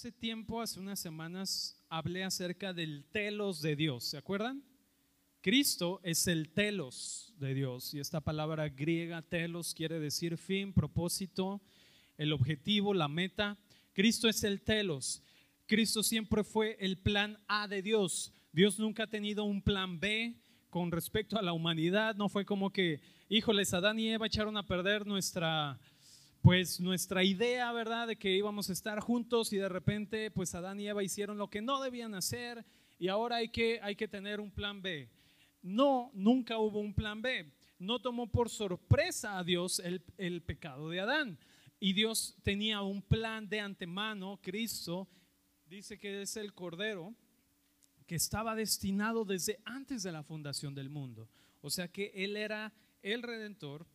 Hace tiempo, hace unas semanas, hablé acerca del telos de Dios, ¿se acuerdan? Cristo es el telos de Dios y esta palabra griega telos quiere decir fin, propósito, el objetivo, la meta. Cristo es el telos. Cristo siempre fue el plan A de Dios. Dios nunca ha tenido un plan B con respecto a la humanidad. No fue como que, híjoles, Adán y Eva echaron a perder nuestra, pues nuestra idea, ¿verdad? De que íbamos a estar juntos y de repente, pues Adán y Eva hicieron lo que no debían hacer y ahora hay que, hay que tener un plan B. No, nunca hubo un plan B. No tomó por sorpresa a Dios el, el pecado de Adán. Y Dios tenía un plan de antemano. Cristo dice que es el Cordero que estaba destinado desde antes de la fundación del mundo. O sea que Él era el Redentor.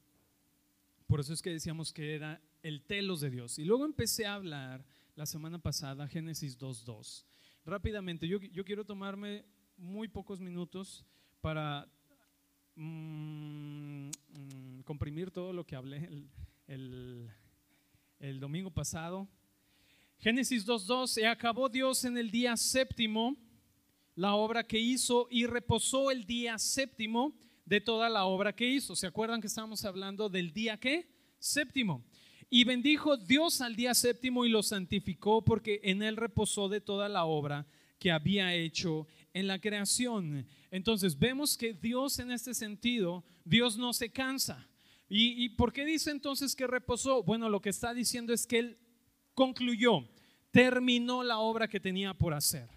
Por eso es que decíamos que era el telos de Dios. Y luego empecé a hablar la semana pasada, Génesis 2.2. Rápidamente, yo, yo quiero tomarme muy pocos minutos para mm, mm, comprimir todo lo que hablé el, el, domingo pasado. Génesis 2.2, y acabó Dios en el día séptimo la obra que hizo y reposó el día séptimo de toda la obra que hizo. ¿Se acuerdan que estábamos hablando del día qué? Séptimo. Y bendijo Dios al día séptimo y lo santificó porque en él reposó de toda la obra que había hecho en la creación. Entonces vemos que Dios en este sentido, Dios no se cansa. ¿Y, por qué dice entonces que reposó? Bueno, lo que está diciendo es que Él concluyó, terminó la obra que tenía por hacer.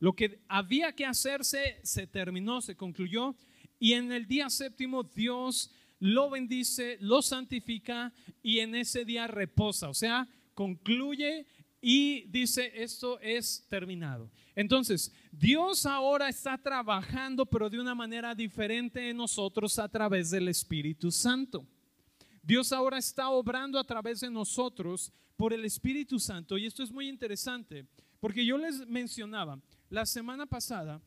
Lo que había que hacerse se terminó, se concluyó. Y en el día séptimo Dios lo bendice, lo santifica y en ese día reposa. O sea, concluye y dice, esto es terminado. Entonces, Dios ahora está trabajando, pero de una manera diferente en nosotros a través del Espíritu Santo. Dios ahora está obrando a través de nosotros por el Espíritu Santo. Y esto es muy interesante, porque yo les mencionaba la semana pasada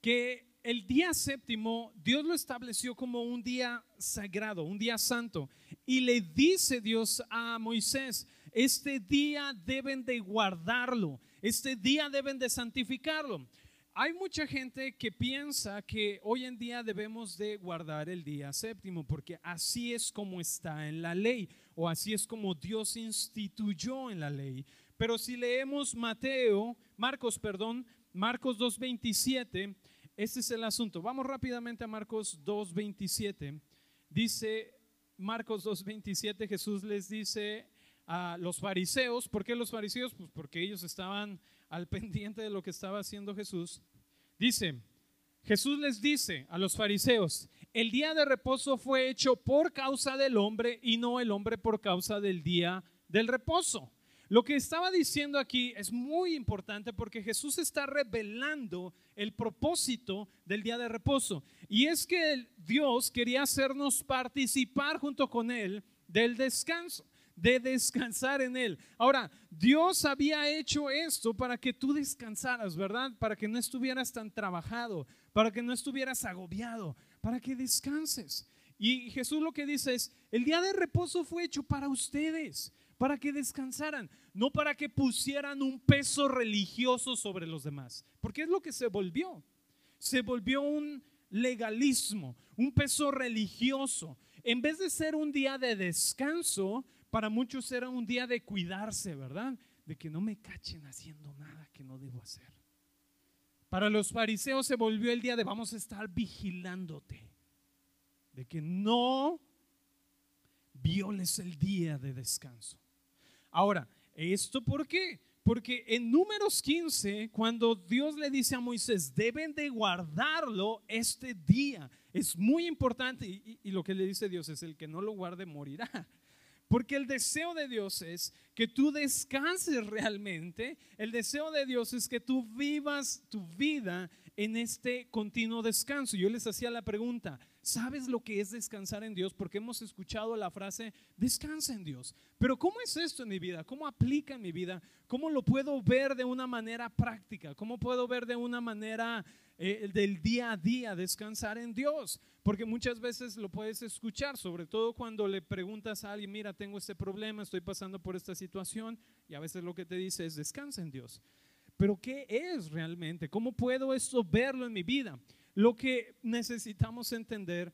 que el día séptimo Dios lo estableció como un día sagrado, un día santo. Y le dice Dios a Moisés, este día deben de guardarlo, este día deben de santificarlo. Hay mucha gente que piensa que hoy en día debemos de guardar el día séptimo porque así es como está en la ley o así es como Dios instituyó en la ley. Pero si leemos Mateo, Marcos, perdón, Marcos 2.27, este es el asunto. Vamos rápidamente a Marcos 2.27. Dice Marcos 2.27, Jesús les dice a los fariseos. ¿Por qué los fariseos? Pues porque ellos estaban al pendiente de lo que estaba haciendo Jesús. Dice, Jesús les dice a los fariseos, el día de reposo fue hecho por causa del hombre y no el hombre por causa del día del reposo. Lo que estaba diciendo aquí es muy importante porque Jesús está revelando el propósito del día de reposo. Y es que Dios quería hacernos participar junto con Él del descanso de descansar en Él. Ahora, Dios había hecho esto para que tú descansaras, ¿verdad? Para que no estuvieras tan trabajado, para que no estuvieras agobiado, para que descanses. Y Jesús lo que dice es, el día de reposo fue hecho para ustedes, para que descansaran, no para que pusieran un peso religioso sobre los demás, porque es lo que se volvió. Se volvió un legalismo, un peso religioso. En vez de ser un día de descanso, para muchos era un día de cuidarse, ¿verdad? De que no me cachen haciendo nada que no debo hacer. Para los fariseos se volvió el día de vamos a estar vigilándote, de que no violes el día de descanso. Ahora, ¿esto por qué? Porque en números 15, cuando Dios le dice a Moisés, deben de guardarlo este día, es muy importante. Y, lo que le dice Dios es, el que no lo guarde morirá. Porque el deseo de Dios es que tú descanses realmente. El deseo de Dios es que tú vivas tu vida en este continuo descanso. Yo les hacía la pregunta, ¿sabes lo que es descansar en Dios? Porque hemos escuchado la frase, descansa en Dios. Pero ¿cómo es esto en mi vida? ¿Cómo aplica en mi vida? ¿Cómo lo puedo ver de una manera práctica? ¿Cómo puedo ver de una manera eh, del día a día, descansar en Dios. Porque muchas veces lo puedes escuchar, sobre todo cuando le preguntas a alguien, mira, tengo este problema, estoy pasando por esta situación, y a veces lo que te dice es, descansa en Dios. Pero ¿qué es realmente? ¿Cómo puedo esto verlo en mi vida? Lo que necesitamos entender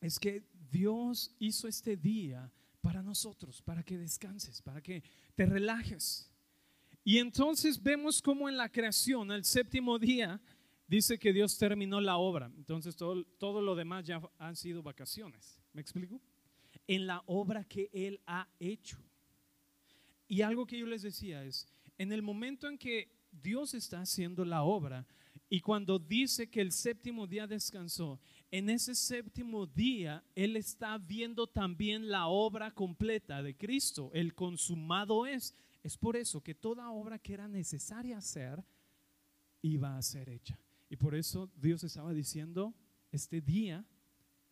es que Dios hizo este día para nosotros, para que descanses, para que te relajes. Y entonces vemos como en la creación, el séptimo día, dice que Dios terminó la obra. Entonces todo, todo lo demás ya han sido vacaciones. ¿Me explico? En la obra que Él ha hecho. Y algo que yo les decía es, en el momento en que Dios está haciendo la obra y cuando dice que el séptimo día descansó, en ese séptimo día Él está viendo también la obra completa de Cristo. El consumado es. Es por eso que toda obra que era necesaria hacer iba a ser hecha. Y por eso Dios estaba diciendo, este día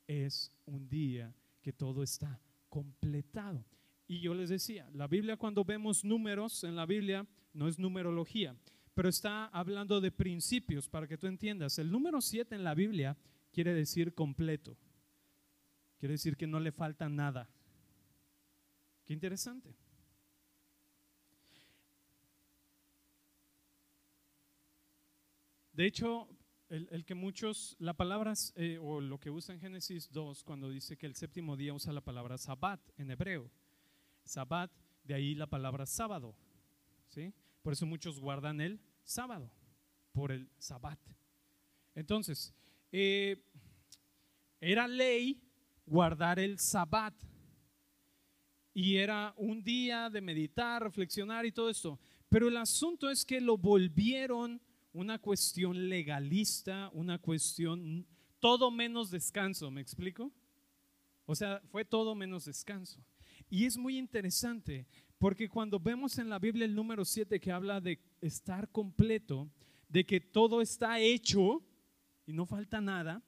es un día que todo está completado. Y yo les decía, la Biblia cuando vemos números en la Biblia no es numerología, pero está hablando de principios para que tú entiendas. El número 7 en la Biblia quiere decir completo. Quiere decir que no le falta nada. Qué interesante. De hecho, el, que muchos, la palabra eh, o lo que usa en Génesis 2 cuando dice que el séptimo día usa la palabra sabbat en hebreo. Sabbat, de ahí la palabra sábado. ¿sí? Por eso muchos guardan el sábado, por el sabbat. Entonces, eh, era ley guardar el sabbat. Y era un día de meditar, reflexionar y todo esto. Pero el asunto es que lo volvieron una cuestión legalista, una cuestión todo menos descanso, ¿me explico? O sea, fue todo menos descanso. Y es muy interesante porque cuando vemos en la Biblia el número 7 que habla de estar completo, de que todo está hecho y no falta nada,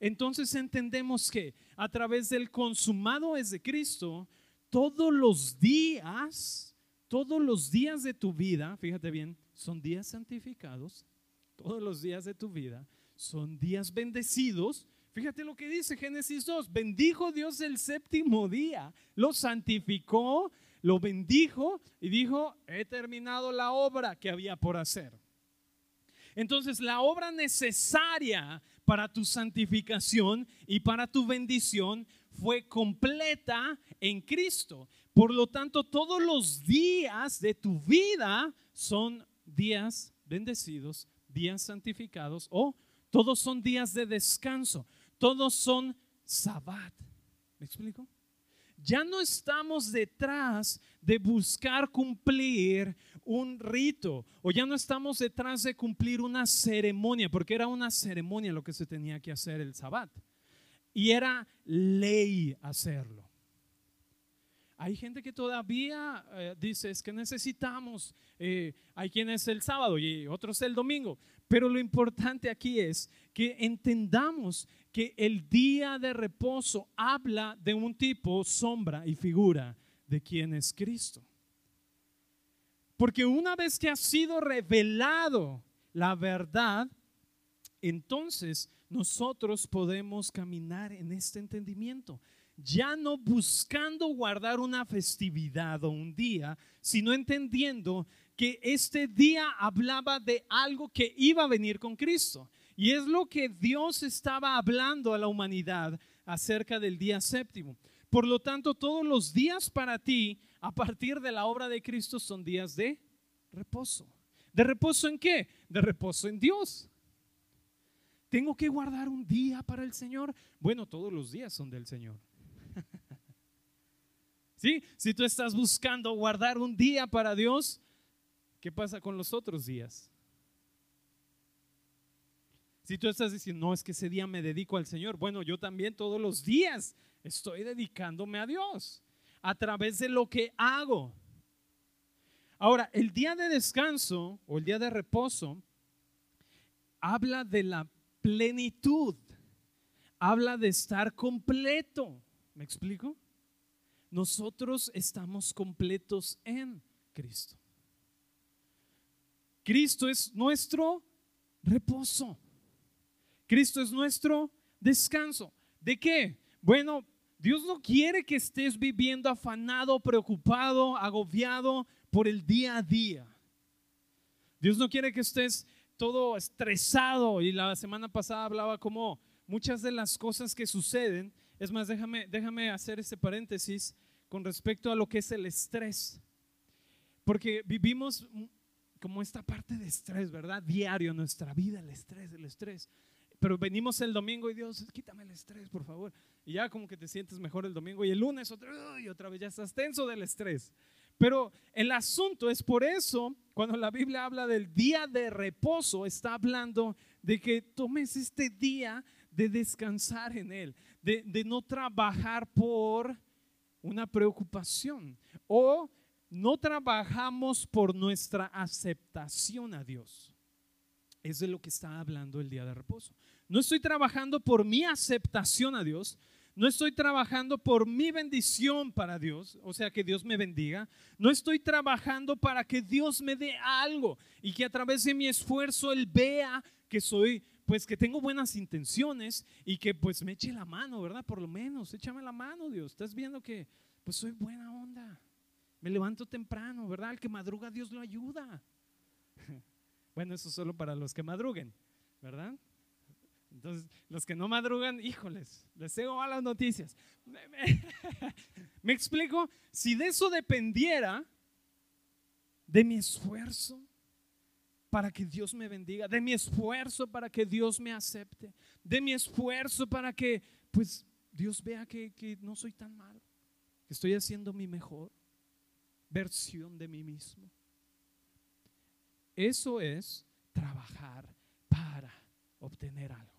entonces entendemos que a través del consumado es de Cristo, todos los días, todos los días de tu vida, fíjate bien, son días santificados, todos los días de tu vida son días bendecidos. Fíjate lo que dice Génesis 2, bendijo Dios el séptimo día, lo santificó, lo bendijo y dijo, he terminado la obra que había por hacer. Entonces la obra necesaria para tu santificación y para tu bendición fue completa en Cristo. Por lo tanto, todos los días de tu vida son días bendecidos, días santificados o todos son días de descanso, todos son sabbat. ¿Me explico? Ya no estamos detrás de buscar cumplir un rito o ya no estamos detrás de cumplir una ceremonia, porque era una ceremonia lo que se tenía que hacer el sabbat. Y era ley hacerlo. Hay gente que todavía eh, dice es que necesitamos, eh, hay quienes el sábado y otros el domingo, pero lo importante aquí es que entendamos que el día de reposo habla de un tipo, sombra y figura de quien es Cristo. Porque una vez que ha sido revelado la verdad, entonces nosotros podemos caminar en este entendimiento, ya no buscando guardar una festividad o un día, sino entendiendo que este día hablaba de algo que iba a venir con Cristo. Y es lo que Dios estaba hablando a la humanidad acerca del día séptimo. Por lo tanto, todos los días para ti, a partir de la obra de Cristo, son días de reposo. ¿De reposo en qué? De reposo en Dios. ¿Tengo que guardar un día para el Señor? Bueno, todos los días son del Señor. ¿Sí? Si tú estás buscando guardar un día para Dios, ¿qué pasa con los otros días? Si tú estás diciendo, no, es que ese día me dedico al Señor, bueno, yo también todos los días estoy dedicándome a Dios a través de lo que hago. Ahora, el día de descanso o el día de reposo habla de la plenitud, habla de estar completo. ¿Me explico? Nosotros estamos completos en Cristo. Cristo es nuestro reposo. Cristo es nuestro descanso. ¿De qué? Bueno, Dios no quiere que estés viviendo afanado, preocupado, agobiado por el día a día. Dios no quiere que estés todo estresado. Y la semana pasada hablaba como muchas de las cosas que suceden. Es más, déjame, déjame hacer este paréntesis con respecto a lo que es el estrés. Porque vivimos como esta parte de estrés, ¿verdad? Diario nuestra vida, el estrés, el estrés. Pero venimos el domingo y Dios, quítame el estrés, por favor. Y ya como que te sientes mejor el domingo y el lunes otra, y otra vez ya estás tenso del estrés. Pero el asunto es por eso, cuando la Biblia habla del día de reposo, está hablando de que tomes este día de descansar en Él, de, de no trabajar por una preocupación o no trabajamos por nuestra aceptación a Dios. Es de lo que está hablando el día de reposo. No estoy trabajando por mi aceptación a Dios, no estoy trabajando por mi bendición para Dios, o sea, que Dios me bendiga. No estoy trabajando para que Dios me dé algo y que a través de mi esfuerzo Él vea que soy, pues que tengo buenas intenciones y que pues me eche la mano, ¿verdad? Por lo menos, échame la mano, Dios. Estás viendo que pues soy buena onda. Me levanto temprano, ¿verdad? El que madruga, Dios lo ayuda. Bueno, eso solo para los que madruguen, ¿verdad? Entonces, los que no madrugan, híjoles, les tengo malas noticias. ¿Me explico? Si de eso dependiera, de mi esfuerzo para que Dios me bendiga, de mi esfuerzo para que Dios me acepte, de mi esfuerzo para que, pues, Dios vea que, que no soy tan malo, que estoy haciendo mi mejor versión de mí mismo. Eso es trabajar para obtener algo.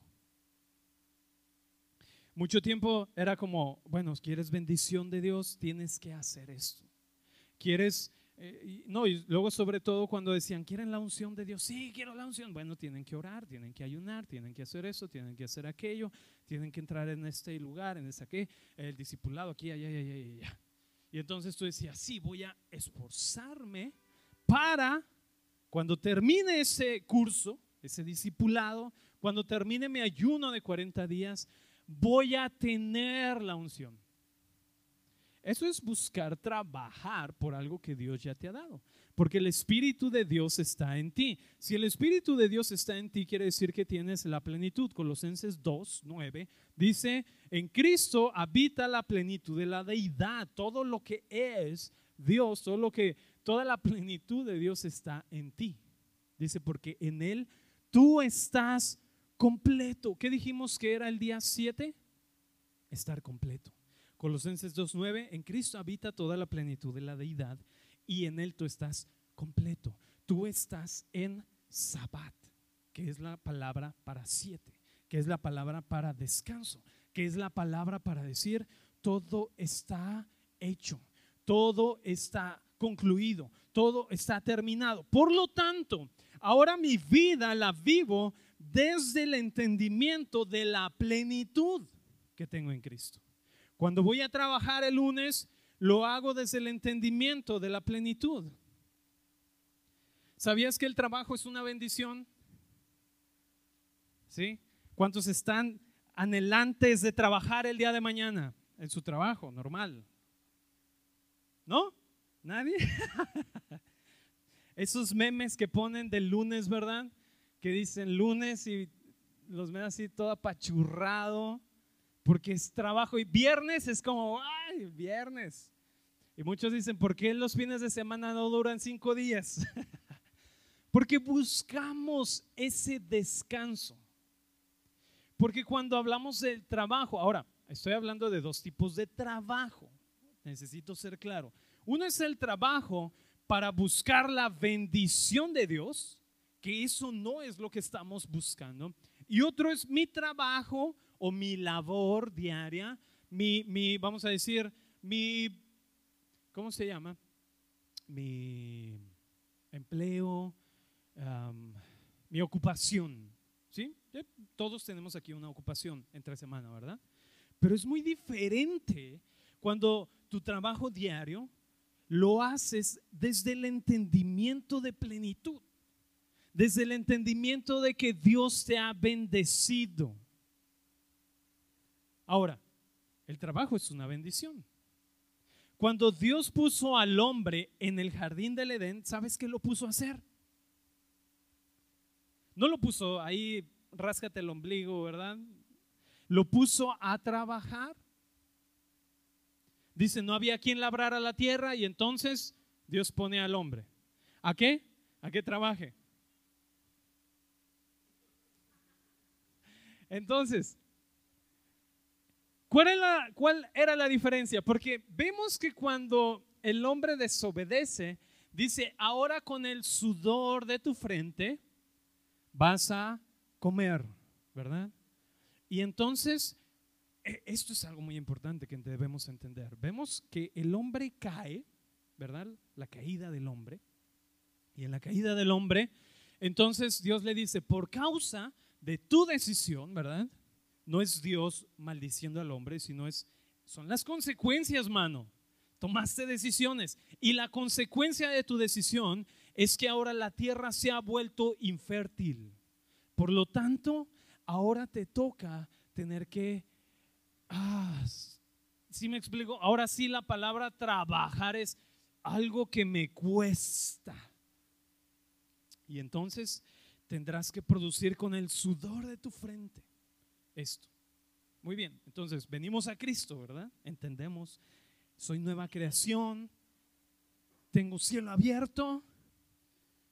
Mucho tiempo era como, bueno, quieres bendición de Dios, tienes que hacer esto. Quieres, eh, no, y luego sobre todo cuando decían, ¿quieren la unción de Dios? Sí, quiero la unción. Bueno, tienen que orar, tienen que ayunar, tienen que hacer eso, tienen que hacer aquello, tienen que entrar en este lugar, en ese aquí, el discipulado aquí, allá, allá, allá, allá. Y entonces tú decías, sí, voy a esforzarme para cuando termine ese curso, ese discipulado, cuando termine mi ayuno de 40 días, voy a tener la unción. Eso es buscar trabajar por algo que Dios ya te ha dado. Porque el Espíritu de Dios está en ti. Si el Espíritu de Dios está en ti, quiere decir que tienes la plenitud. Colosenses 2, 9 dice, en Cristo habita la plenitud de la deidad. Todo lo que es Dios, todo lo que, toda la plenitud de Dios está en ti. Dice, porque en Él tú estás completo. ¿Qué dijimos que era el día 7? Estar completo. Colosenses 2.9, en Cristo habita toda la plenitud de la deidad y en Él tú estás completo. Tú estás en Sabbat, que es la palabra para siete, que es la palabra para descanso, que es la palabra para decir todo está hecho, todo está concluido, todo está terminado. Por lo tanto, ahora mi vida la vivo desde el entendimiento de la plenitud que tengo en Cristo. Cuando voy a trabajar el lunes, lo hago desde el entendimiento de la plenitud. ¿Sabías que el trabajo es una bendición? ¿Sí? ¿Cuántos están anhelantes de trabajar el día de mañana en su trabajo normal? ¿No? ¿Nadie? Esos memes que ponen del lunes, ¿verdad? Que dicen lunes y los ven así todo apachurrado porque es trabajo y viernes es como, ay, viernes. Y muchos dicen, ¿por qué los fines de semana no duran cinco días? porque buscamos ese descanso. Porque cuando hablamos del trabajo, ahora estoy hablando de dos tipos de trabajo, necesito ser claro. Uno es el trabajo para buscar la bendición de Dios, que eso no es lo que estamos buscando. Y otro es mi trabajo o mi labor diaria, mi, mi, vamos a decir, mi, ¿cómo se llama? Mi empleo, mi ocupación, ¿sí? Todos tenemos aquí una ocupación entre semana, ¿verdad? Pero es muy diferente cuando tu trabajo diario lo haces desde el entendimiento de plenitud desde el entendimiento de que Dios te ha bendecido. Ahora, el trabajo es una bendición. Cuando Dios puso al hombre en el jardín del Edén, ¿sabes qué lo puso a hacer? No lo puso ahí, ráscate el ombligo, ¿verdad? Lo puso a trabajar. Dice, no había quien labrara la tierra y entonces Dios pone al hombre. ¿A qué? ¿A qué trabaje? Entonces, ¿cuál era, ¿cuál era la diferencia? Porque vemos que cuando el hombre desobedece, dice, ahora con el sudor de tu frente vas a comer, ¿verdad? Y entonces, e, esto es algo muy importante que debemos entender. Vemos que el hombre cae, ¿verdad? La caída del hombre. Y en la caída del hombre, entonces Dios le dice, por causa de tu decisión, ¿verdad? No es Dios maldiciendo al hombre, sino es, son las consecuencias, mano. Tomaste decisiones. Y la consecuencia de tu decisión es que ahora la tierra se ha vuelto infértil. Por lo tanto, ahora te toca tener que... Ah, si me explico? Ahora sí la palabra trabajar es algo que me cuesta. Y entonces tendrás que producir con el sudor de tu frente esto. Muy bien, entonces venimos a Cristo, ¿verdad? Entendemos, soy nueva creación, tengo cielo abierto,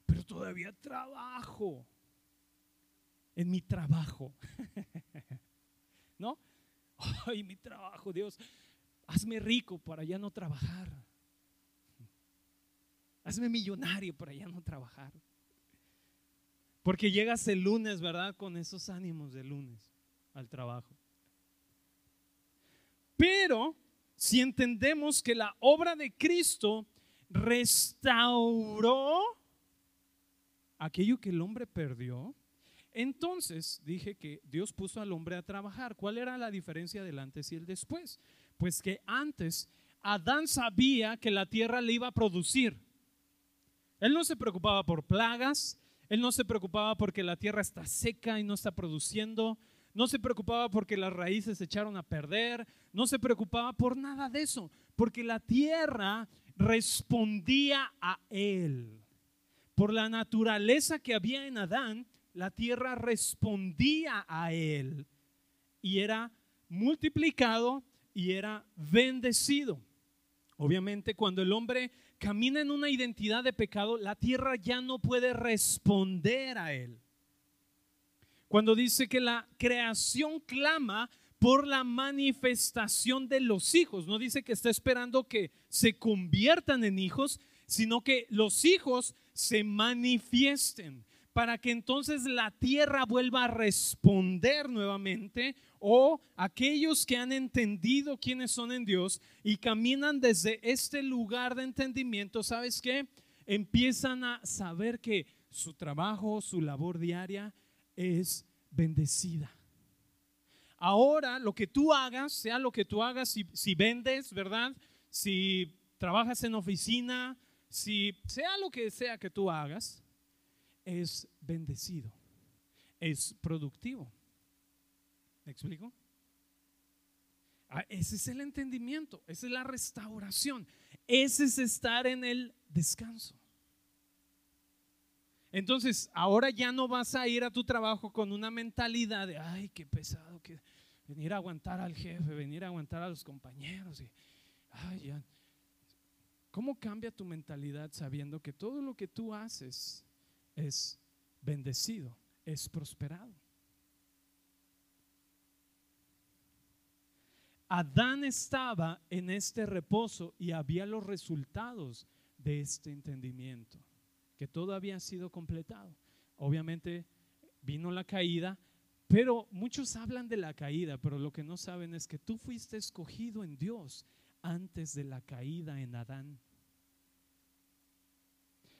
pero todavía trabajo en mi trabajo. ¿No? Ay, mi trabajo, Dios, hazme rico para ya no trabajar. Hazme millonario para ya no trabajar. Porque llegas el lunes, ¿verdad? Con esos ánimos de lunes al trabajo. Pero si entendemos que la obra de Cristo restauró aquello que el hombre perdió, entonces dije que Dios puso al hombre a trabajar. ¿Cuál era la diferencia del antes y el después? Pues que antes Adán sabía que la tierra le iba a producir. Él no se preocupaba por plagas, él no se preocupaba porque la tierra está seca y no está produciendo, no se preocupaba porque las raíces se echaron a perder, no se preocupaba por nada de eso, porque la tierra respondía a él. Por la naturaleza que había en Adán, la tierra respondía a él y era multiplicado y era bendecido. Obviamente cuando el hombre camina en una identidad de pecado, la tierra ya no puede responder a él. Cuando dice que la creación clama por la manifestación de los hijos, no dice que está esperando que se conviertan en hijos, sino que los hijos se manifiesten para que entonces la tierra vuelva a responder nuevamente o aquellos que han entendido quiénes son en Dios y caminan desde este lugar de entendimiento, ¿sabes qué? Empiezan a saber que su trabajo, su labor diaria es bendecida. Ahora, lo que tú hagas, sea lo que tú hagas, si, si vendes, ¿verdad? Si trabajas en oficina, si sea lo que sea que tú hagas, es bendecido, es productivo. ¿Me explico? Ah, ese es el entendimiento, esa es la restauración, ese es estar en el descanso. Entonces, ahora ya no vas a ir a tu trabajo con una mentalidad de, ay, qué pesado, que venir a aguantar al jefe, venir a aguantar a los compañeros. Y, ay, ya. ¿Cómo cambia tu mentalidad sabiendo que todo lo que tú haces es bendecido, es prosperado. Adán estaba en este reposo y había los resultados de este entendimiento, que todo había sido completado. Obviamente vino la caída, pero muchos hablan de la caída, pero lo que no saben es que tú fuiste escogido en Dios antes de la caída en Adán.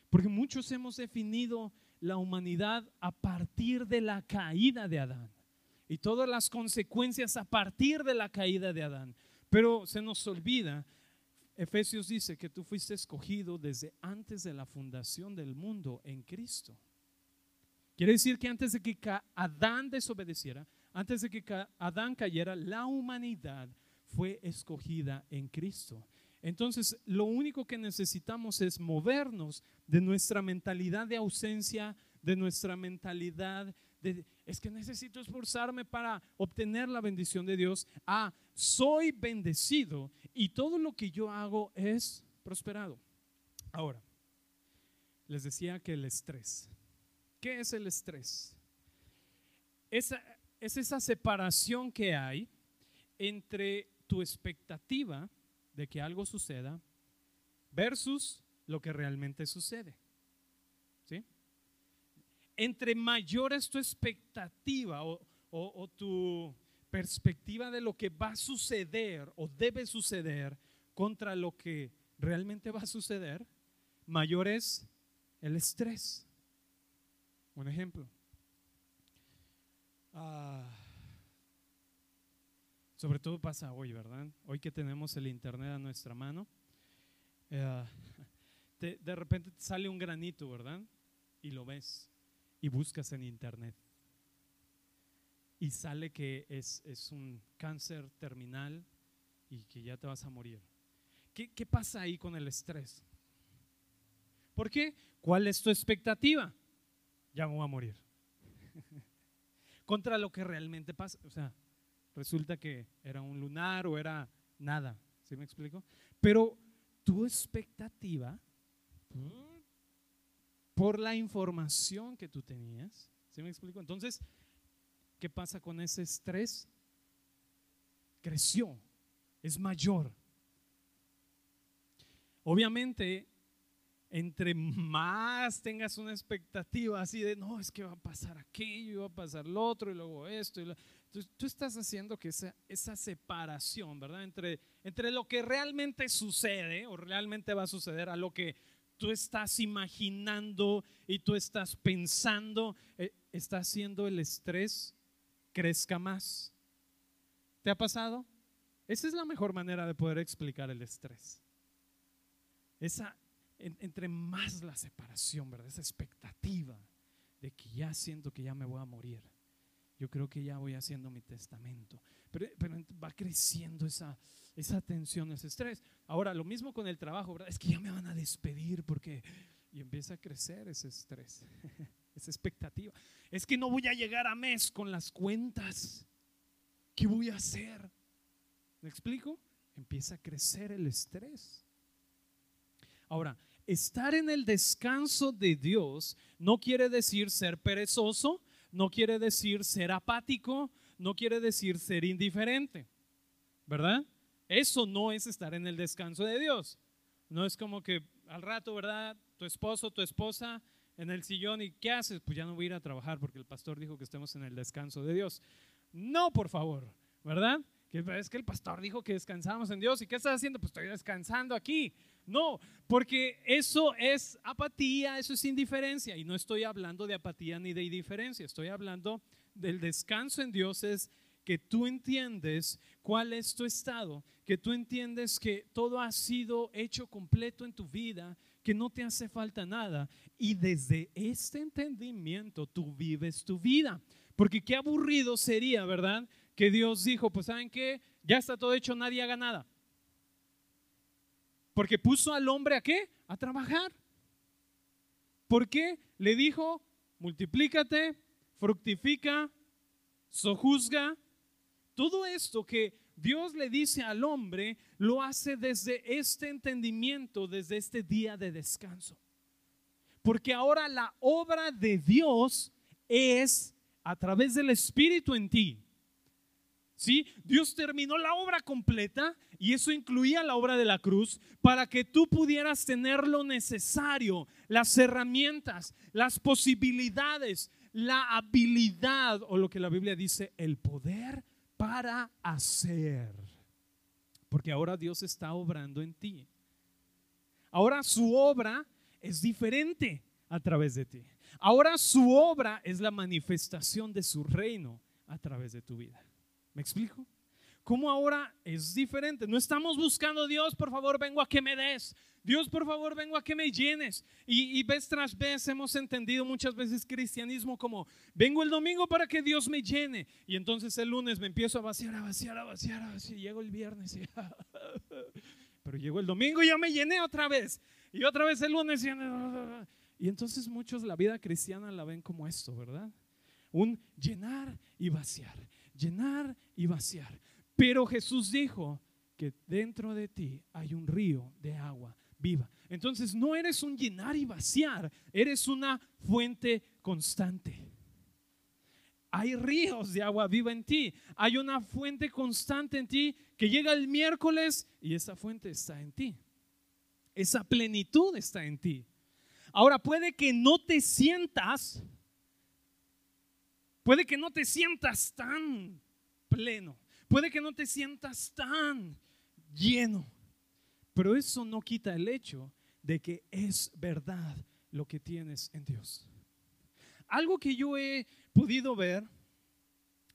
Porque muchos hemos definido la humanidad a partir de la caída de Adán y todas las consecuencias a partir de la caída de Adán. Pero se nos olvida, Efesios dice que tú fuiste escogido desde antes de la fundación del mundo en Cristo. Quiere decir que antes de que Adán desobedeciera, antes de que Adán cayera, la humanidad fue escogida en Cristo. Entonces, lo único que necesitamos es movernos de nuestra mentalidad de ausencia, de nuestra mentalidad es que necesito esforzarme para obtener la bendición de Dios, a soy bendecido y todo lo que yo hago es prosperado. Ahora, les decía que el estrés. ¿Qué es el estrés? Es esa separación que hay entre tu expectativa de que algo suceda versus lo que realmente sucede. Entre mayor es tu expectativa o, o tu perspectiva de lo que va a suceder o debe suceder contra lo que realmente va a suceder, mayor es el estrés. Un ejemplo. Ah, sobre todo pasa hoy, ¿verdad? Hoy que tenemos el Internet a nuestra mano, eh, de repente te sale un granito, ¿verdad? Y lo ves y buscas en Internet. Y sale que es, es un cáncer terminal y que ya te vas a morir. ¿Qué, ¿Qué pasa ahí con el estrés? ¿Por qué? ¿Cuál es tu expectativa? Ya me voy a morir. Contra lo que realmente pasa. O sea, resulta que era un lunar o era nada. ¿Sí me explico? Pero tu expectativa, por la información que tú tenías, ¿sí me explico? Entonces, ¿qué pasa con ese estrés? Creció, es mayor. Obviamente, entre más tengas una expectativa así de, no, es que va a pasar aquello, va a pasar lo otro, y luego esto, y Entonces, tú estás haciendo que esa, esa separación, ¿verdad? Entre, entre lo que realmente sucede o realmente va a suceder a lo que tú estás imaginando y tú estás pensando, eh, está haciendo el estrés crezca más. ¿Te ha pasado? Esa es la mejor manera de poder explicar el estrés. Esa, entre más la separación, ¿verdad? Esa expectativa de que ya siento que ya me voy a morir. Yo creo que ya voy haciendo mi testamento. Pero, va creciendo esa, esa tensión, ese estrés. Ahora, lo mismo con el trabajo, ¿verdad? Es que ya me van a despedir porque... Y empieza a crecer ese estrés, esa expectativa. Es que no voy a llegar a mes con las cuentas. ¿Qué voy a hacer? ¿Me explico? Empieza a crecer el estrés. Ahora, estar en el descanso de Dios no quiere decir ser perezoso, no quiere decir ser apático, no quiere decir ser indiferente, ¿verdad? Eso no es estar en el descanso de Dios. No es como que al rato, ¿verdad? Tu esposo, tu esposa en el sillón y ¿qué haces? Pues ya no voy a ir a trabajar porque el pastor dijo que estemos en el descanso de Dios. No, por favor, ¿verdad? Que es que el pastor dijo que descansamos en Dios y ¿qué estás haciendo? Pues estoy descansando aquí. No, porque eso es apatía, eso es indiferencia. Y no estoy hablando de apatía ni de indiferencia, estoy hablando del descanso en Dios es que tú entiendes cuál es tu estado, que tú entiendes que todo ha sido hecho completo en tu vida, que no te hace falta nada. Y desde este entendimiento tú vives tu vida. Porque qué aburrido sería, ¿verdad? Que Dios dijo, pues ¿saben qué? Ya está todo hecho, nadie haga nada. Porque puso al hombre a qué? A trabajar. ¿Por qué? Le dijo, multiplícate, fructifica, sojuzga. Todo esto que Dios le dice al hombre, lo hace desde este entendimiento, desde este día de descanso. Porque ahora la obra de Dios es a través del Espíritu en ti Dios terminó la obra completa y eso incluía la obra de la cruz para que tú pudieras tener lo necesario, las herramientas, las posibilidades, la habilidad o lo que la Biblia dice, el poder para hacer. Porque ahora Dios está obrando en ti. Ahora su obra es diferente a través de ti. Ahora su obra es la manifestación de su reino a través de tu vida. ¿Me explico? ¿Cómo ahora es diferente? No estamos buscando Dios, por favor, vengo a que me des. Dios, por favor, vengo a que me llenes. Y, y, vez tras vez hemos entendido muchas veces cristianismo como, vengo el domingo para que Dios me llene. Y entonces el lunes me empiezo a vaciar, a vaciar, a vaciar, a vaciar. Llego el viernes y... Pero llegó el domingo y ya me llené otra vez. Y otra vez el lunes. Y, y entonces muchos la vida cristiana la ven como esto, ¿verdad? Un llenar y vaciar, llenar y vaciar. Pero Jesús dijo que dentro de ti hay un río de agua viva. Entonces no eres un llenar y vaciar, eres una fuente constante. Hay ríos de agua viva en ti, hay una fuente constante en ti que llega el miércoles y esa fuente está en ti. Esa plenitud está en ti. Ahora puede que no te sientas, puede que no te sientas tan pleno, puede que no te sientas tan lleno, pero eso no quita el hecho de que es verdad lo que tienes en Dios. Algo que yo he podido ver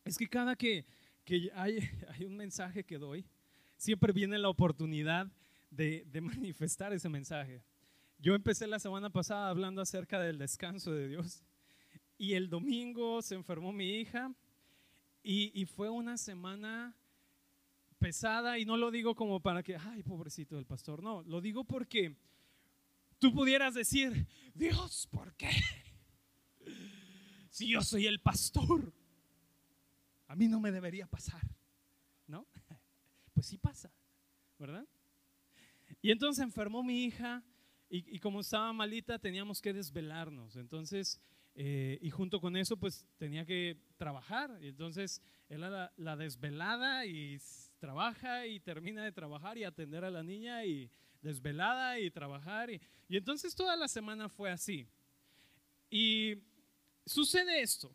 es que cada que, hay, hay, un mensaje que doy, siempre viene la oportunidad de manifestar ese mensaje. Yo empecé la semana pasada hablando acerca del descanso de Dios y el domingo se enfermó mi hija y, fue una semana pesada y no lo digo como para que, ay, pobrecito del pastor, no, lo digo porque tú pudieras decir, Dios, ¿por qué? Si yo soy el pastor, a mí no me debería pasar, ¿no? Pues sí pasa, ¿verdad? Y entonces enfermó mi hija y, como estaba malita teníamos que desvelarnos, entonces... Eh, y junto con eso, pues tenía que trabajar. Y entonces era la, la desvelada y trabaja y termina de trabajar y atender a la niña y desvelada y trabajar. Y, y entonces toda la semana fue así. Y sucede esto.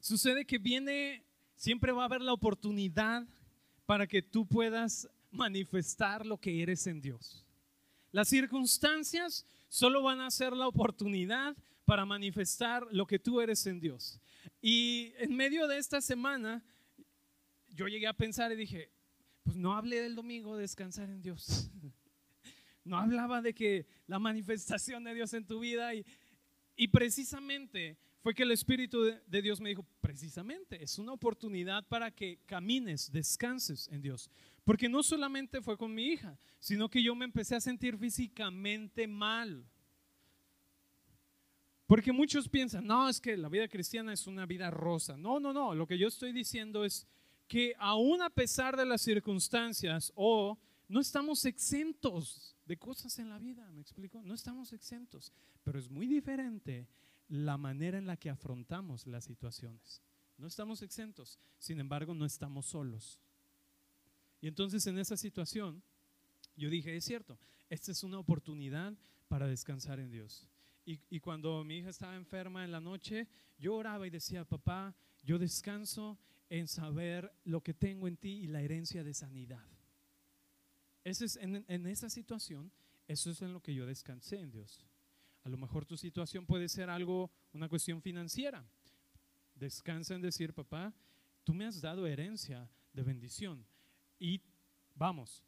Sucede que viene, siempre va a haber la oportunidad para que tú puedas manifestar lo que eres en Dios. Las circunstancias solo van a ser la oportunidad para manifestar lo que tú eres en Dios. Y en medio de esta semana yo llegué a pensar y dije, pues no hablé del domingo de descansar en Dios. No hablaba de que la manifestación de Dios en tu vida y, y precisamente fue que el Espíritu de, Dios me dijo, precisamente, es una oportunidad para que camines, descanses en Dios. Porque no solamente fue con mi hija, sino que yo me empecé a sentir físicamente mal. Porque muchos piensan, no, es que la vida cristiana es una vida rosa. No, no, no, lo que yo estoy diciendo es que aún a pesar de las circunstancias o no estamos exentos de cosas en la vida, ¿me explico? No estamos exentos, pero es muy diferente la manera en la que afrontamos las situaciones. No estamos exentos, sin embargo no estamos solos. Y entonces en esa situación yo dije, es cierto, esta es una oportunidad para descansar en Dios. Y, cuando mi hija estaba enferma en la noche, yo oraba y decía, papá, yo descanso en saber lo que tengo en ti y la herencia de sanidad. Ese es, en, en esa situación, eso es en lo que yo descansé en Dios. A lo mejor tu situación puede ser algo, una cuestión financiera. Descansa en decir, papá, tú me has dado herencia de bendición. Y vamos,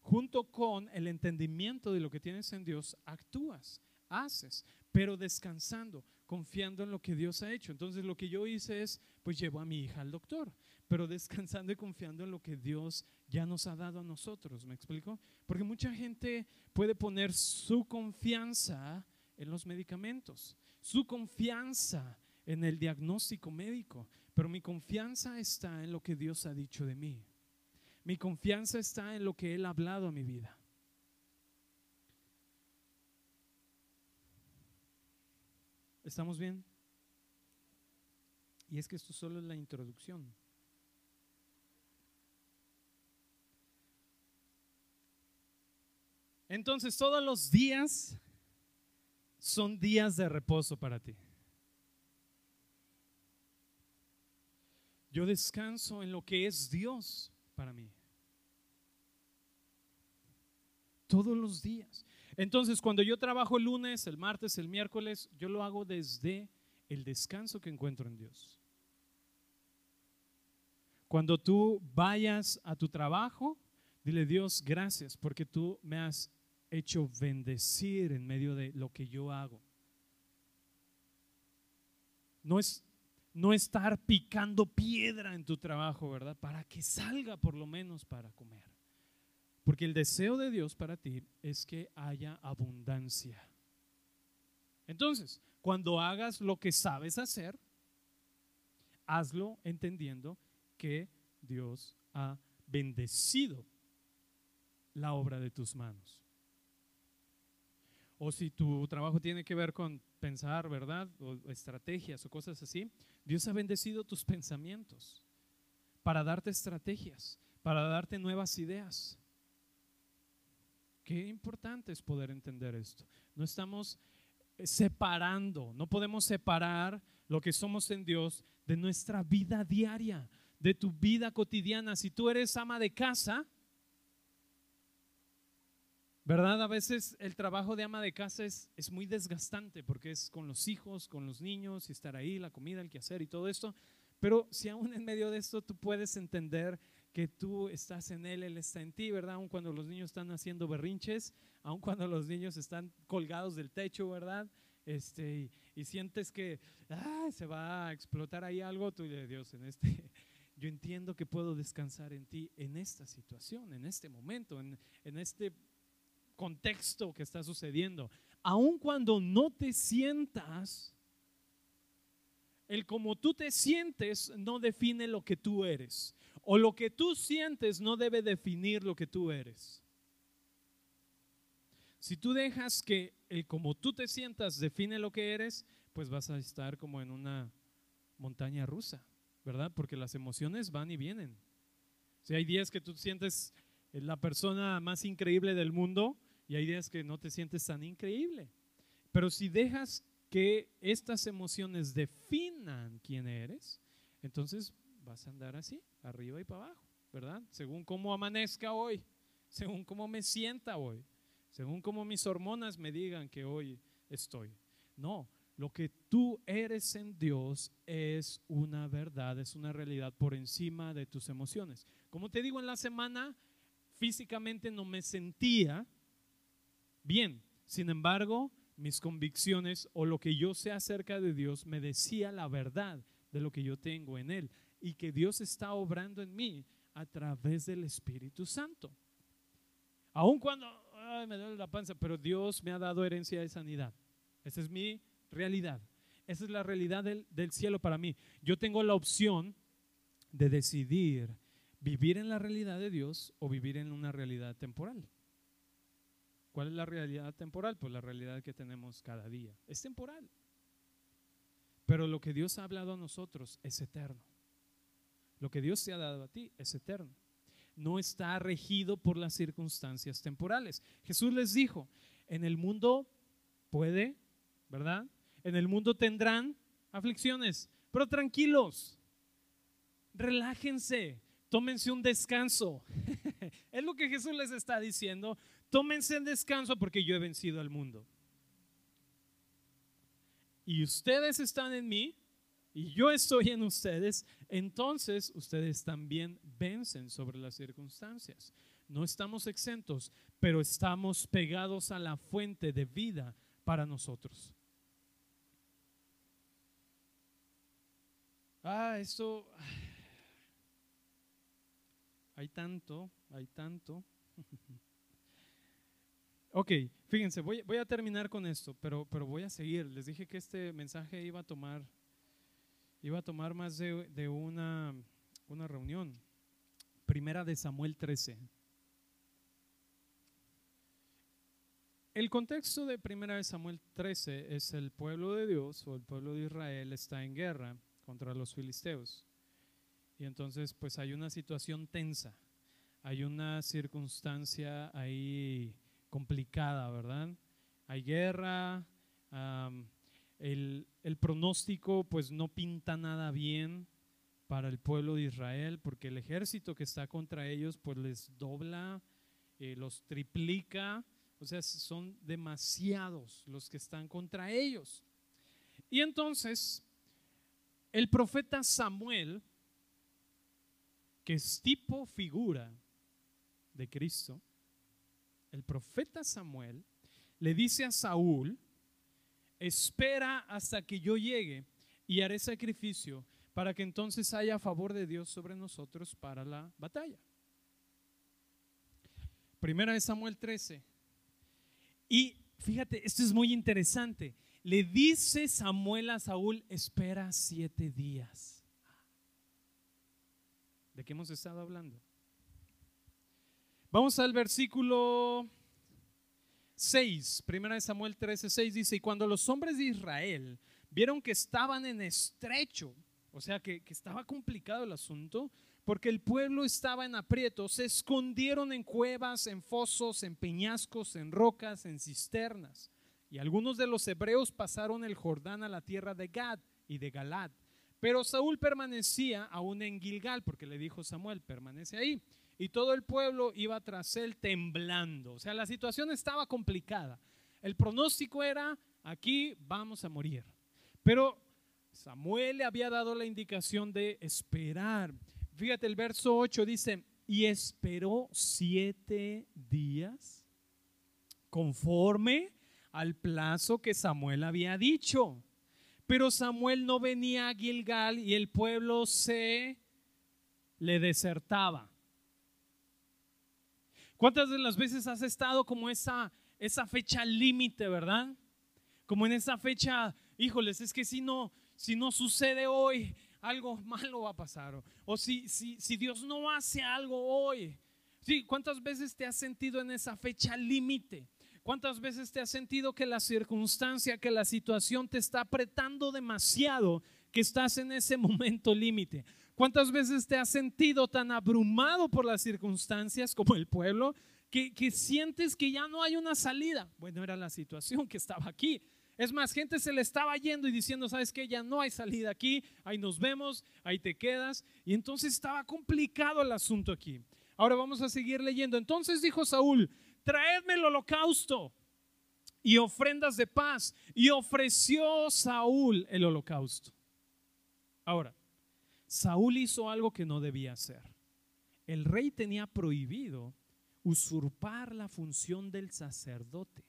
junto con el entendimiento de lo que tienes en Dios, actúas, haces, pero descansando, confiando en lo que Dios ha hecho. Entonces lo que yo hice es, pues llevo a mi hija al doctor, pero descansando y confiando en lo que Dios ya nos ha dado a nosotros, ¿me explico? Porque mucha gente puede poner su confianza en los medicamentos, su confianza en el diagnóstico médico, pero mi confianza está en lo que Dios ha dicho de mí. Mi confianza está en lo que Él ha hablado a mi vida. ¿Estamos bien? Y es que esto solo es la introducción. Entonces todos los días son días de reposo para ti. Yo descanso en lo que es Dios para mí. Todos los días. Entonces, cuando yo trabajo el lunes, el martes, el miércoles, yo lo hago desde el descanso que encuentro en Dios. Cuando tú vayas a tu trabajo, dile Dios, gracias porque tú me has hecho bendecir en medio de lo que yo hago. No es no estar picando piedra en tu trabajo, ¿verdad? Para que salga por lo menos para comer. Porque el deseo de Dios para ti es que haya abundancia. Entonces, cuando hagas lo que sabes hacer, hazlo entendiendo que Dios ha bendecido la obra de tus manos. O si tu trabajo tiene que ver con pensar, ¿verdad? O estrategias o cosas así, Dios ha bendecido tus pensamientos para darte estrategias, para darte nuevas ideas. Qué importante es poder entender esto. No estamos separando, no podemos separar lo que somos en Dios de nuestra vida diaria, de tu vida cotidiana. Si tú eres ama de casa, ¿verdad? A veces el trabajo de ama de casa es, es muy desgastante porque es con los hijos, con los niños, y estar ahí, la comida, el quehacer y todo esto. Pero si aún en medio de esto tú puedes entender que tú estás en Él, Él está en ti, ¿verdad? Aun cuando los niños están haciendo berrinches, aun cuando los niños están colgados del techo, ¿verdad? Este, y, sientes que se va a explotar ahí algo, tú de Dios, en este, yo entiendo que puedo descansar en ti en esta situación, en este momento, en, en este contexto que está sucediendo. Aun cuando no te sientas, el como tú te sientes no define lo que tú eres. O lo que tú sientes no debe definir lo que tú eres. Si tú dejas que el como tú te sientas define lo que eres, pues vas a estar como en una montaña rusa, ¿verdad? Porque las emociones van y vienen. Si hay días que tú sientes la persona más increíble del mundo y hay días que no te sientes tan increíble. Pero si dejas que estas emociones definan quién eres, entonces vas a andar así, arriba y para abajo, ¿verdad? Según cómo amanezca hoy, según cómo me sienta hoy, según cómo mis hormonas me digan que hoy estoy. No, lo que tú eres en Dios es una verdad, es una realidad por encima de tus emociones. Como te digo, en la semana físicamente no me sentía bien, sin embargo, mis convicciones o lo que yo sé acerca de Dios me decía la verdad de lo que yo tengo en Él y que Dios está obrando en mí a través del Espíritu Santo. Aun cuando me duele la panza, pero Dios me ha dado herencia de sanidad. Esa es mi realidad. Esa es la realidad del cielo para mí. Yo tengo la opción de decidir vivir en la realidad de Dios o vivir en una realidad temporal. ¿Cuál es la realidad temporal? Pues la realidad que tenemos cada día. Es temporal. Pero lo que Dios ha hablado a nosotros es eterno. Lo que Dios te ha dado a ti es eterno. No está regido por las circunstancias temporales. Jesús les dijo, en el mundo puede, ¿verdad? En el mundo tendrán aflicciones, pero tranquilos, relájense, tómense un descanso. es lo que Jesús les está diciendo. Tómense un descanso porque yo he vencido al mundo. Y ustedes están en mí y yo estoy en ustedes, entonces ustedes también vencen sobre las circunstancias. No estamos exentos, pero estamos pegados a la fuente de vida para nosotros. Ah, esto... Hay tanto, hay tanto. ok, fíjense, voy, voy, a terminar con esto, pero, pero voy a seguir. Les dije que este mensaje iba a tomar iba a tomar más de, una, una reunión. Primera de Samuel 13. El contexto de Primera de Samuel 13 es el pueblo de Dios o el pueblo de Israel está en guerra contra los filisteos. Y entonces pues hay una situación tensa, hay una circunstancia ahí complicada, ¿verdad? Hay guerra, el, pronóstico pues no pinta nada bien para el pueblo de Israel porque el ejército que está contra ellos pues les dobla, eh, los triplica, o sea, son demasiados los que están contra ellos. Y entonces el profeta Samuel, que es tipo figura de Cristo, el profeta Samuel, le dice a Saúl, espera hasta que yo llegue y haré sacrificio para que entonces haya favor de Dios sobre nosotros para la batalla. Primera de Samuel 13. Y fíjate, esto es muy interesante. Le dice Samuel a Saúl, espera siete días. ¿De qué hemos estado hablando? Vamos al versículo 6, primera de Samuel 13, 6 dice, y cuando los hombres de Israel vieron que estaban en estrecho, o sea, que, que estaba complicado el asunto, porque el pueblo estaba en aprieto, se escondieron en cuevas, en fosos, en peñascos, en rocas, en cisternas. Y algunos de los hebreos pasaron el Jordán a la tierra de Gad y de Galad. Pero Saúl permanecía aún en Gilgal, porque le dijo Samuel, permanece ahí y todo el pueblo iba tras él temblando. O sea, la situación estaba complicada. El pronóstico era, aquí vamos a morir. Pero Samuel le había dado la indicación de esperar. Fíjate, el verso 8 dice, y esperó siete días conforme al plazo que Samuel había dicho. Pero Samuel no venía a Gilgal y el pueblo se le desertaba. ¿Cuántas de las veces has estado como esa, esa fecha límite, verdad? Como en esa fecha, híjoles, es que si no, si no sucede hoy, algo malo va a pasar. O, si, si, si Dios no hace algo hoy. Sí, ¿cuántas veces te has sentido en esa fecha límite? ¿Cuántas veces te has sentido que la circunstancia, que la situación te está apretando demasiado, que estás en ese momento límite? ¿Cuántas veces te has sentido tan abrumado por las circunstancias como el pueblo que, sientes que ya no hay una salida? Bueno, era la situación que estaba aquí. Es más, gente se le estaba yendo y diciendo, sabes que ya no hay salida aquí, ahí nos vemos, ahí te quedas. Y entonces estaba complicado el asunto aquí. Ahora vamos a seguir leyendo. Entonces dijo Saúl, traedme el holocausto y ofrendas de paz. Y ofreció Saúl el holocausto. Ahora, Saúl hizo algo que no debía hacer. El rey tenía prohibido usurpar la función del sacerdote.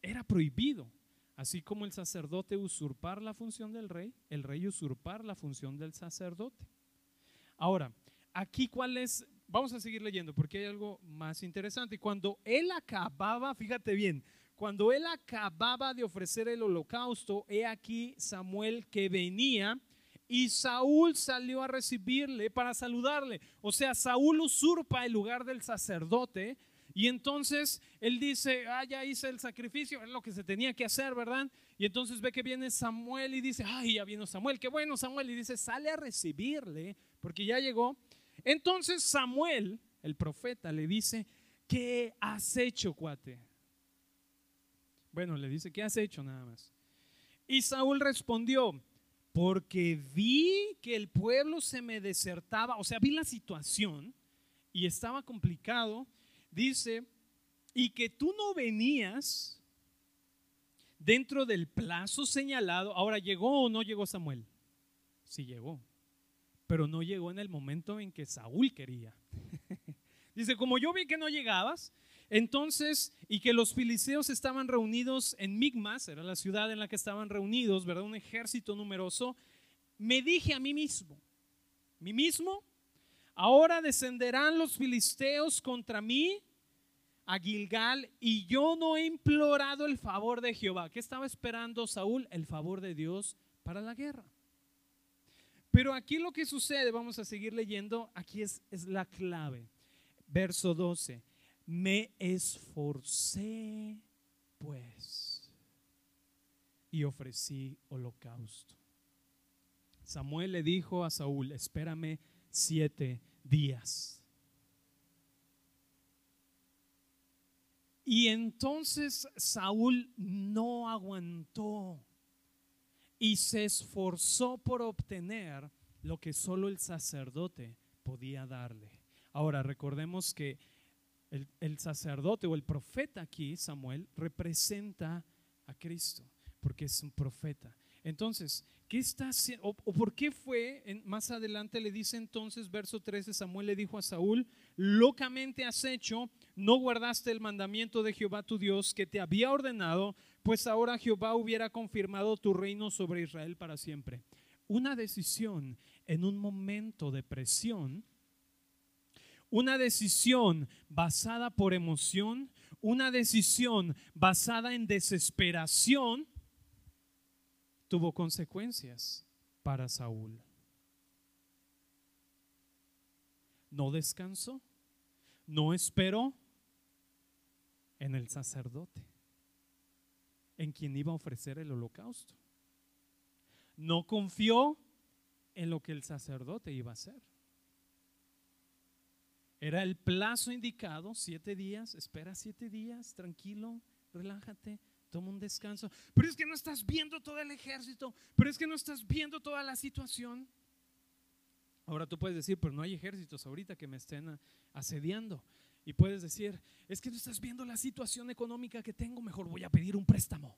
Era prohibido. Así como el sacerdote usurpar la función del rey, el rey usurpar la función del sacerdote. Ahora, aquí cuál es, vamos a seguir leyendo porque hay algo más interesante. Cuando él acababa, fíjate bien, cuando él acababa de ofrecer el holocausto, he aquí Samuel que venía y Saúl salió a recibirle para saludarle. O sea, Saúl usurpa el lugar del sacerdote y entonces él dice, ah, ya hice el sacrificio, es lo que se tenía que hacer, ¿verdad? Y entonces ve que viene Samuel y dice, ay, ya vino Samuel, qué bueno Samuel. Y dice, sale a recibirle porque ya llegó. Entonces Samuel, el profeta, le dice, ¿qué has hecho, cuate? Bueno, le dice, ¿qué has hecho nada más? Y Saúl respondió, porque vi que el pueblo se me desertaba, o sea, vi la situación y estaba complicado, dice, y que tú no venías dentro del plazo señalado. Ahora, ¿llegó o no llegó Samuel? Sí llegó, pero no llegó en el momento en que Saúl quería. dice, como yo vi que no llegabas, entonces, y que los filisteos estaban reunidos en Migmas, era la ciudad en la que estaban reunidos, ¿verdad? Un ejército numeroso. Me dije a mí mismo, mí mismo, ahora descenderán los filisteos contra mí a Gilgal y yo no he implorado el favor de Jehová. ¿Qué estaba esperando Saúl? El favor de Dios para la guerra. Pero aquí lo que sucede, vamos a seguir leyendo, aquí es, es la clave. Verso 12 me esforcé pues y ofrecí holocausto. Samuel le dijo a Saúl, espérame siete días. Y entonces Saúl no aguantó y se esforzó por obtener lo que solo el sacerdote podía darle. Ahora recordemos que el, sacerdote o el profeta aquí, Samuel, representa a Cristo, porque es un profeta. Entonces, ¿qué está haciendo? O, por qué fue? más adelante le dice entonces, verso 13, Samuel le dijo a Saúl, locamente has hecho, no guardaste el mandamiento de Jehová tu Dios que te había ordenado, pues ahora Jehová hubiera confirmado tu reino sobre Israel para siempre. Una decisión en un momento de presión, una decisión basada por emoción, una decisión basada en desesperación, tuvo consecuencias para Saúl. No descansó, no esperó en el sacerdote, en quien iba a ofrecer el holocausto. No confió en lo que el sacerdote iba a hacer. Era el plazo indicado, siete días, espera siete días, tranquilo, relájate, toma un descanso. Pero es que no estás viendo todo el ejército, pero es que no estás viendo toda la situación. Ahora tú puedes decir, pero no hay ejércitos ahorita que me estén asediando. Y puedes decir, es que no estás viendo la situación económica que tengo, mejor voy a pedir un préstamo.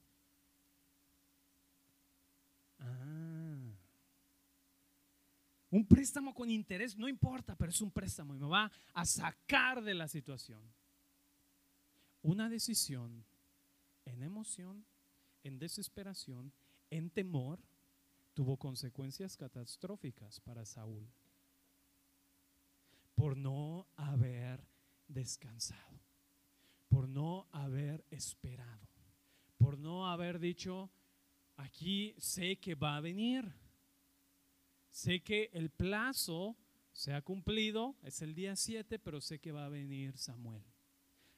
Un préstamo con interés, no importa, pero es un préstamo y me va a sacar de la situación. Una decisión en emoción, en desesperación, en temor, tuvo consecuencias catastróficas para Saúl por no haber descansado, por no haber esperado, por no haber dicho, aquí sé que va a venir, sé que el plazo se ha cumplido, es el día 7, pero sé que va a venir Samuel.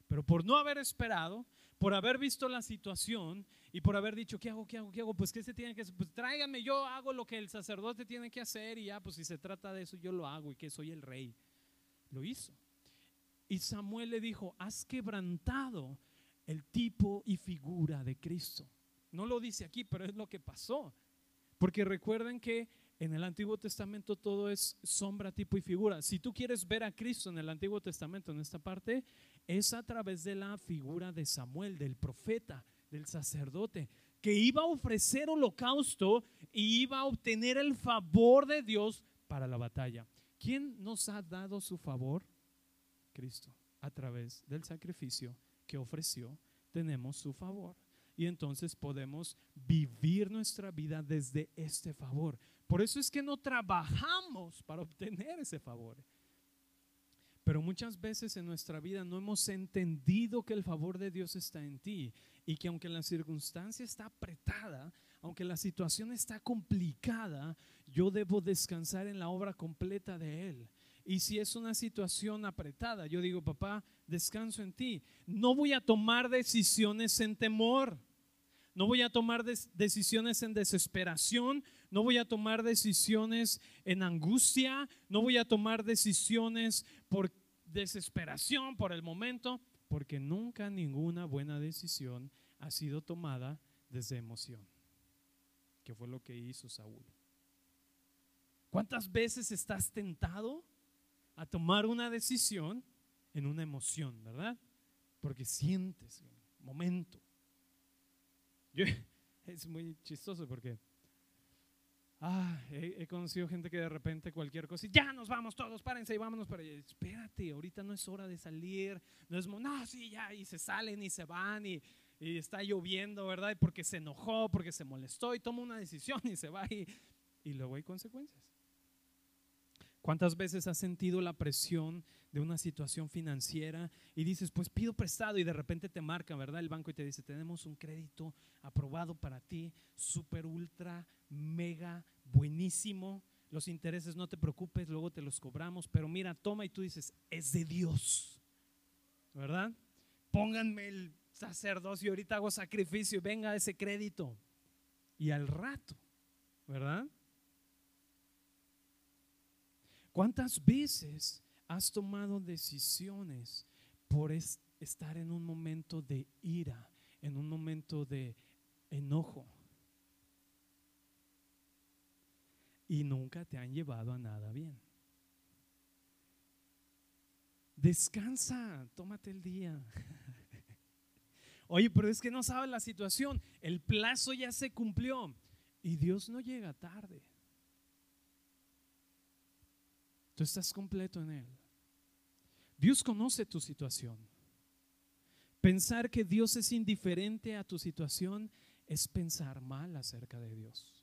Pero por no haber esperado, por haber visto la situación y por haber dicho, ¿qué hago? ¿Qué hago? ¿Qué hago? Pues ¿qué se tiene que hacer? Pues tráigame, yo hago lo que el sacerdote tiene que hacer y ya, pues si se trata de eso, yo lo hago y que soy el rey. Lo hizo. Y Samuel le dijo, has quebrantado el tipo y figura de Cristo. No lo dice aquí, pero es lo que pasó. Porque recuerden que en el Antiguo Testamento todo es sombra, tipo y figura. Si tú quieres ver a Cristo en el Antiguo Testamento, en esta parte, es a través de la figura de Samuel, del profeta, del sacerdote, que iba a ofrecer holocausto y iba a obtener el favor de Dios para la batalla. ¿Quién nos ha dado su favor? Cristo. A través del sacrificio que ofreció, tenemos su favor. Y entonces podemos vivir nuestra vida desde este favor. Por eso es que no trabajamos para obtener ese favor. Pero muchas veces en nuestra vida no hemos entendido que el favor de Dios está en ti y que aunque la circunstancia está apretada, aunque la situación está complicada, yo debo descansar en la obra completa de Él. Y si es una situación apretada, yo digo, papá, descanso en ti. No voy a tomar decisiones en temor. No voy a tomar decisiones en desesperación, no voy a tomar decisiones en angustia, no voy a tomar decisiones por desesperación, por el momento, porque nunca ninguna buena decisión ha sido tomada desde emoción, que fue lo que hizo Saúl. ¿Cuántas veces estás tentado a tomar una decisión en una emoción, verdad? Porque sientes, momento. es muy chistoso porque Ah, he, conocido gente que de repente cualquier cosa, ya nos vamos todos, párense y vámonos para allá. Espérate, ahorita no es hora de salir, no es, no, sí, ya, y se salen y se van y, y está lloviendo, ¿verdad? Y porque se enojó, porque se molestó y toma una decisión y se va y, y luego hay consecuencias. ¿Cuántas veces has sentido la presión de una situación financiera y dices, pues pido prestado y de repente te marca, ¿verdad? El banco y te dice, tenemos un crédito aprobado para ti, super, ultra, mega, buenísimo. Los intereses no te preocupes, luego te los cobramos, pero mira, toma y tú dices, es de Dios, ¿verdad? Pónganme el sacerdocio, ahorita hago sacrificio venga ese crédito. Y al rato, ¿verdad? ¿Cuántas veces has tomado decisiones por estar en un momento de ira, en un momento de enojo? Y nunca te han llevado a nada bien. Descansa, tómate el día. Oye, pero es que no sabes la situación. El plazo ya se cumplió. Y Dios no llega tarde. Tú estás completo en Él. Dios conoce tu situación. Pensar que Dios es indiferente a tu situación es pensar mal acerca de Dios.